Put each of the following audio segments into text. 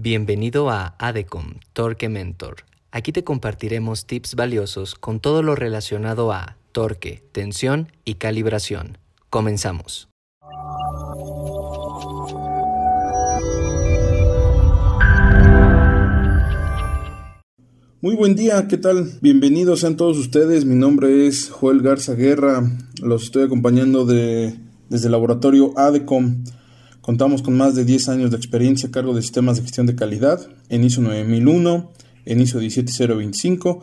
Bienvenido a ADECOM Torque Mentor. Aquí te compartiremos tips valiosos con todo lo relacionado a torque, tensión y calibración. Comenzamos. Muy buen día, ¿qué tal? Bienvenidos sean todos ustedes. Mi nombre es Joel Garza Guerra. Los estoy acompañando de, desde el laboratorio ADECOM. Contamos con más de 10 años de experiencia a cargo de sistemas de gestión de calidad en ISO 9001, en ISO 17025,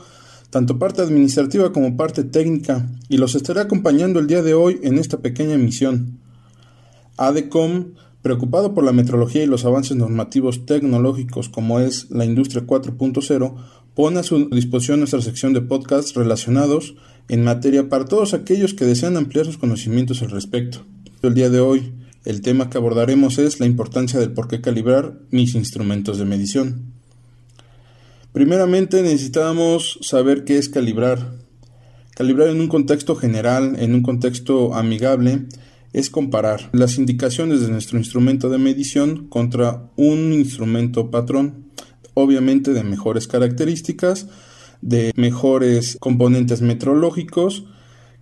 tanto parte administrativa como parte técnica, y los estaré acompañando el día de hoy en esta pequeña misión. ADECOM, preocupado por la metrología y los avances normativos tecnológicos como es la industria 4.0, pone a su disposición nuestra sección de podcasts relacionados en materia para todos aquellos que desean ampliar sus conocimientos al respecto. El día de hoy el tema que abordaremos es la importancia del por qué calibrar mis instrumentos de medición. Primeramente necesitamos saber qué es calibrar. Calibrar en un contexto general, en un contexto amigable, es comparar las indicaciones de nuestro instrumento de medición contra un instrumento patrón, obviamente de mejores características, de mejores componentes metrológicos,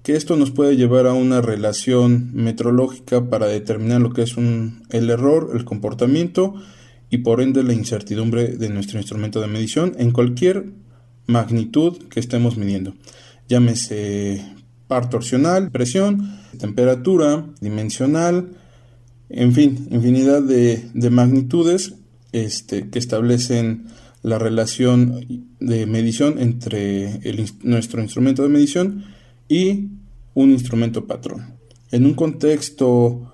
que esto nos puede llevar a una relación metrológica para determinar lo que es un, el error, el comportamiento y por ende la incertidumbre de nuestro instrumento de medición en cualquier magnitud que estemos midiendo. Llámese par torsional, presión, temperatura, dimensional, en fin, infinidad de, magnitudes este, que establecen la relación de medición entre nuestro instrumento de medición y un instrumento patrón. En un contexto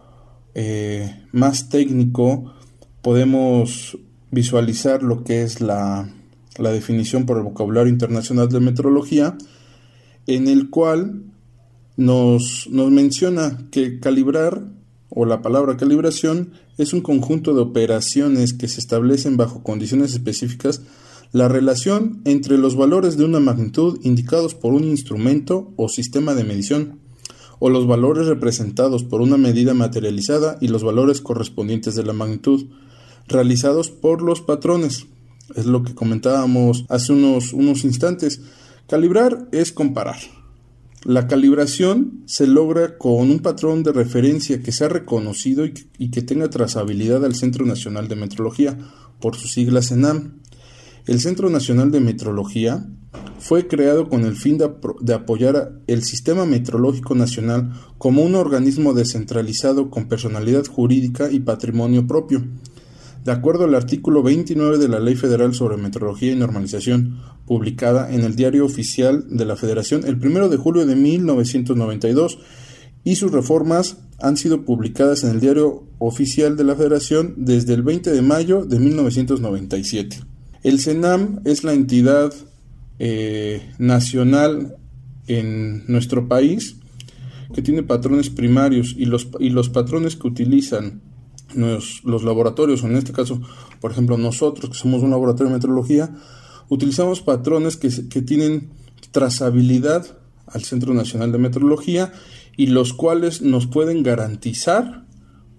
eh, más técnico podemos visualizar lo que es la, la definición por el vocabulario internacional de metrología, en el cual nos, nos, menciona que calibrar o la palabra calibración es un conjunto de operaciones que se establecen bajo condiciones específicas la relación entre los valores de una magnitud indicados por un instrumento o sistema de medición, o los valores representados por una medida materializada y los valores correspondientes de la magnitud, realizados por los patrones. Es lo que comentábamos hace unos, unos instantes. Calibrar es comparar. La calibración se logra con un patrón de referencia que sea reconocido y que, y que tenga trazabilidad al Centro Nacional de Metrología, por sus siglas ENAM. El Centro Nacional de Metrología fue creado con el fin de, apoyar el Sistema Metrológico Nacional como un organismo descentralizado con personalidad jurídica y patrimonio propio. De acuerdo al artículo 29 de la Ley Federal sobre Metrología y Normalización, publicada en el Diario Oficial de la Federación el 1 de julio de 1992, y sus reformas han sido publicadas en el Diario Oficial de la Federación desde el 20 de mayo de 1997. El CENAM es la entidad eh, nacional en nuestro país que tiene patrones primarios y los, y los patrones que utilizan los, laboratorios, en este caso, por ejemplo, nosotros que somos un laboratorio de metrología, utilizamos patrones que, que tienen trazabilidad al Centro Nacional de Metrología y los cuales nos pueden garantizar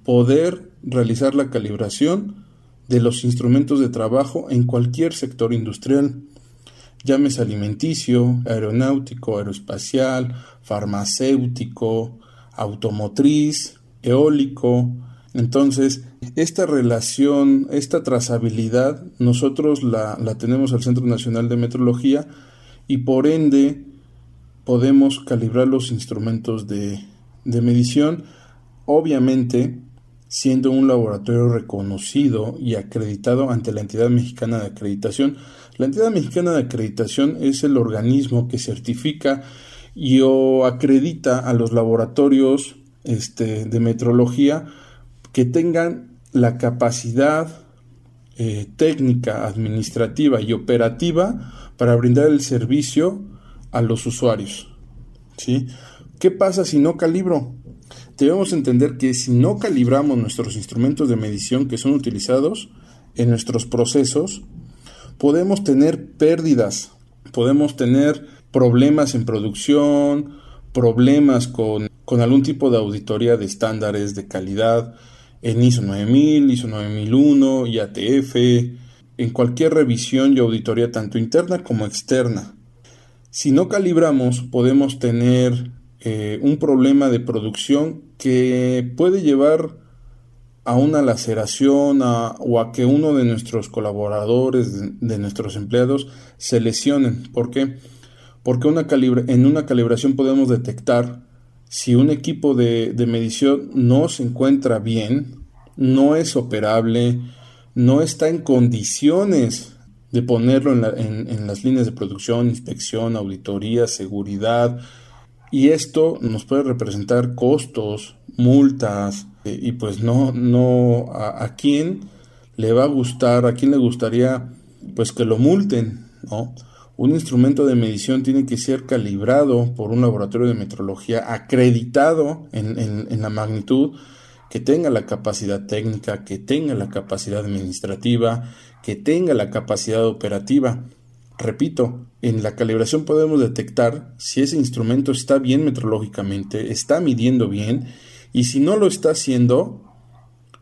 poder realizar la calibración de los instrumentos de trabajo en cualquier sector industrial, llámese alimenticio, aeronáutico, aeroespacial, farmacéutico, automotriz, eólico. Entonces, esta relación, esta trazabilidad, nosotros la, tenemos al Centro Nacional de Metrología y por ende podemos calibrar los instrumentos de, de medición. Obviamente, siendo un laboratorio reconocido y acreditado ante la entidad mexicana de acreditación. La entidad mexicana de acreditación es el organismo que certifica y o acredita a los laboratorios este, de metrología que tengan la capacidad eh, técnica, administrativa y operativa para brindar el servicio a los usuarios. ¿sí? ¿Qué pasa si no calibro? Debemos entender que si no calibramos nuestros instrumentos de medición que son utilizados en nuestros procesos, podemos tener pérdidas, podemos tener problemas en producción, problemas con, algún tipo de auditoría de estándares de calidad en ISO 9000, ISO 9001, IATF, en cualquier revisión y auditoría tanto interna como externa. Si no calibramos podemos tener eh, un problema de producción que puede llevar a una laceración o a que uno de nuestros colaboradores, de, nuestros empleados, se lesionen. ¿Por qué? Porque una en una calibración podemos detectar si un equipo de, medición no se encuentra bien, no es operable, no está en condiciones de ponerlo en, en, las líneas de producción, inspección, auditoría, seguridad. Y esto nos puede representar costos, multas, eh, y pues no, no, a, quién le va a gustar, a quién le gustaría pues que lo multen, ¿no? Un instrumento de medición tiene que ser calibrado por un laboratorio de metrología acreditado en, en, la magnitud, que tenga la capacidad técnica, que tenga la capacidad administrativa, que tenga la capacidad operativa. Repito, en la calibración podemos detectar si ese instrumento está bien metrológicamente, está midiendo bien y si no lo está haciendo,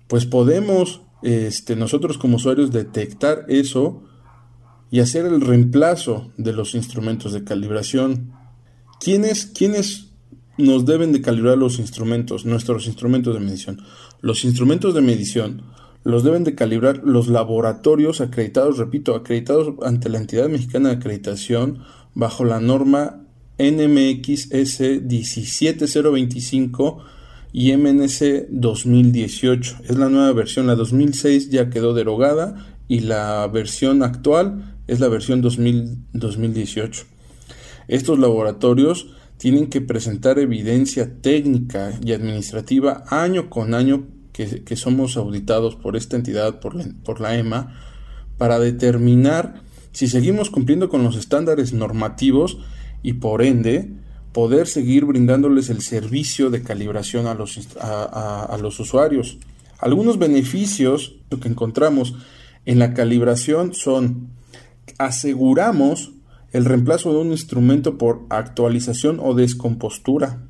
pues podemos este, nosotros como usuarios detectar eso y hacer el reemplazo de los instrumentos de calibración. ¿Quiénes, ¿Quiénes nos deben de calibrar los instrumentos, nuestros instrumentos de medición? Los instrumentos de medición los deben de calibrar los laboratorios acreditados, repito, acreditados ante la entidad mexicana de acreditación bajo la norma NMXS 17025 y MNC 2018. Es la nueva versión, la 2006 ya quedó derogada y la versión actual es la versión 2018. Estos laboratorios tienen que presentar evidencia técnica y administrativa año con año que, somos auditados por esta entidad, por por la EMA, para determinar si seguimos cumpliendo con los estándares normativos y por ende poder seguir brindándoles el servicio de calibración a los, a, los usuarios. Algunos beneficios que encontramos en la calibración son aseguramos el reemplazo de un instrumento por actualización o descompostura,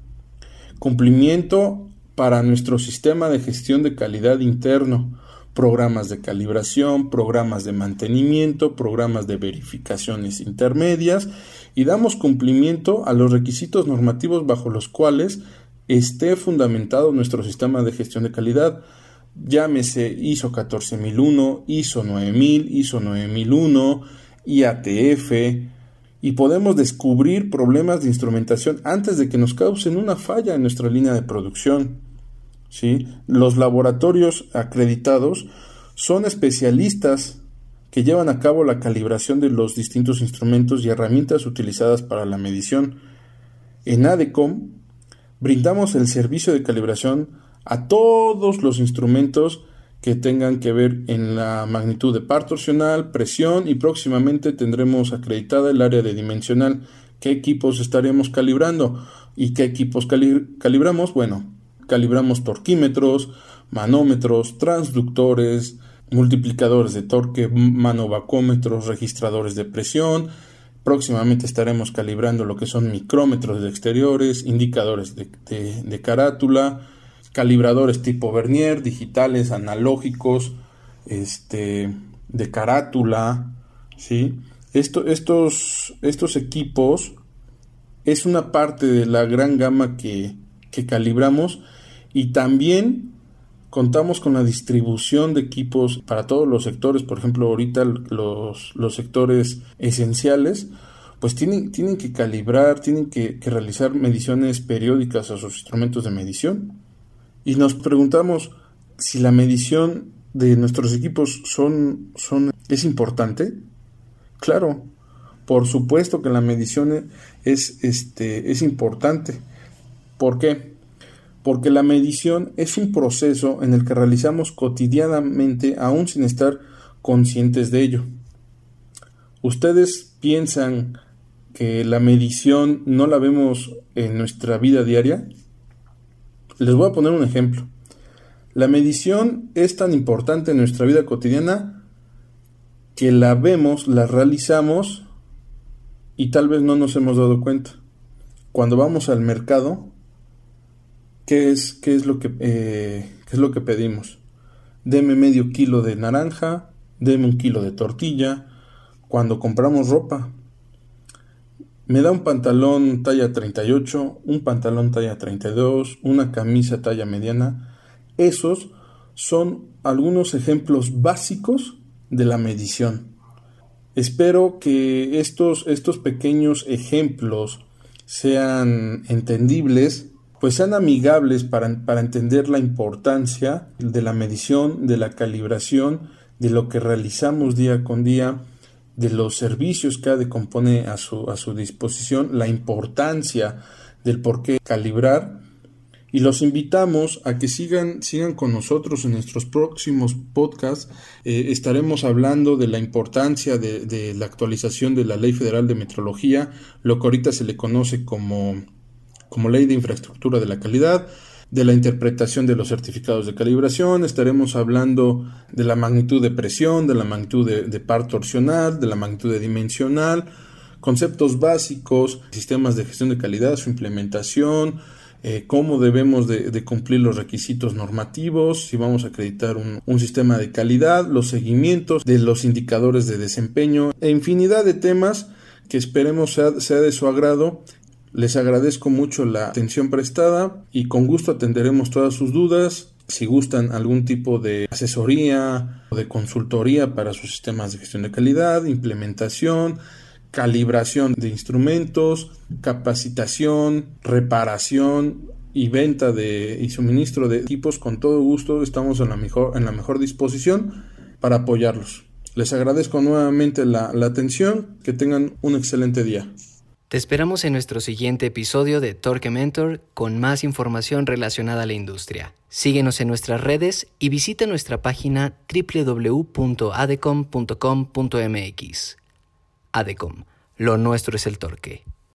cumplimiento para nuestro sistema de gestión de calidad interno, programas de calibración, programas de mantenimiento, programas de verificaciones intermedias y damos cumplimiento a los requisitos normativos bajo los cuales esté fundamentado nuestro sistema de gestión de calidad. Llámese ISO 14001, ISO 9000, ISO 9001, IATF, y podemos descubrir problemas de instrumentación antes de que nos causen una falla en nuestra línea de producción. ¿Sí? Los laboratorios acreditados son especialistas que llevan a cabo la calibración de los distintos instrumentos y herramientas utilizadas para la medición. En ADECOM brindamos el servicio de calibración a todos los instrumentos que tengan que ver en la magnitud de par torsional, presión y próximamente tendremos acreditada el área de dimensional. ¿Qué equipos estaremos calibrando? ¿Y qué equipos calibramos? Bueno, calibramos torquímetros, manómetros, transductores, multiplicadores de torque, manovacómetros, registradores de presión. Próximamente estaremos calibrando lo que son micrómetros de exteriores, indicadores de, carátula, calibradores tipo Vernier, digitales, analógicos, este, de carátula. ¿sí? estos, estos equipos es una parte de la gran gama que, que calibramos y también Contamos con la distribución de equipos para todos los sectores, por ejemplo, ahorita los, los sectores esenciales, pues tienen, tienen que calibrar, tienen que, realizar mediciones periódicas a sus instrumentos de medición. Y nos preguntamos si la medición de nuestros equipos son, son, es importante. Claro, por supuesto que la medición es, este, es importante. ¿Por qué? Porque la medición es un proceso en el que realizamos cotidianamente aún sin estar conscientes de ello. ¿Ustedes piensan que la medición no la vemos en nuestra vida diaria? Les voy a poner un ejemplo. La medición es tan importante en nuestra vida cotidiana que la vemos, la realizamos y tal vez no nos hemos dado cuenta. Cuando vamos al mercado, ¿Qué es, qué es, lo, que, eh, qué es lo que pedimos? Deme medio kilo de naranja, deme un kilo de tortilla, cuando compramos ropa. Me da un pantalón talla 38, un pantalón talla 32, una camisa talla mediana. Esos son algunos ejemplos básicos de la medición. Espero que estos, estos pequeños ejemplos sean entendibles, pues sean amigables para, para entender la importancia de la medición, de la calibración, de lo que realizamos día con día, de los servicios que ADE compone a su, a su disposición, la importancia del por qué calibrar y los invitamos a que sigan, sigan con nosotros en nuestros próximos podcasts. Eh, estaremos hablando de la importancia de, de, la actualización de la Ley Federal de Metrología, lo que ahorita se le conoce como, como Ley de Infraestructura de la Calidad, de la interpretación de los certificados de calibración, estaremos hablando de la magnitud de presión, de la magnitud de, par torsional, de la magnitud de dimensional, conceptos básicos, sistemas de gestión de calidad, su implementación, eh, cómo debemos de, cumplir los requisitos normativos, si vamos a acreditar un, sistema de calidad, los seguimientos de los indicadores de desempeño e infinidad de temas que esperemos sea de su agrado. Les agradezco mucho la atención prestada y con gusto atenderemos todas sus dudas. Si gustan algún tipo de asesoría o de consultoría para sus sistemas de gestión de calidad, implementación, calibración de instrumentos, capacitación, reparación y venta de y suministro de equipos con todo gusto estamos en la mejor en la mejor disposición para apoyarlos. Les agradezco nuevamente la, la atención, que tengan un excelente día. Te esperamos en nuestro siguiente episodio de Torque Mentor con más información relacionada a la industria. Síguenos en nuestras redes y visita nuestra página www.adecom.com.mx. ADECOM. Lo nuestro es el torque.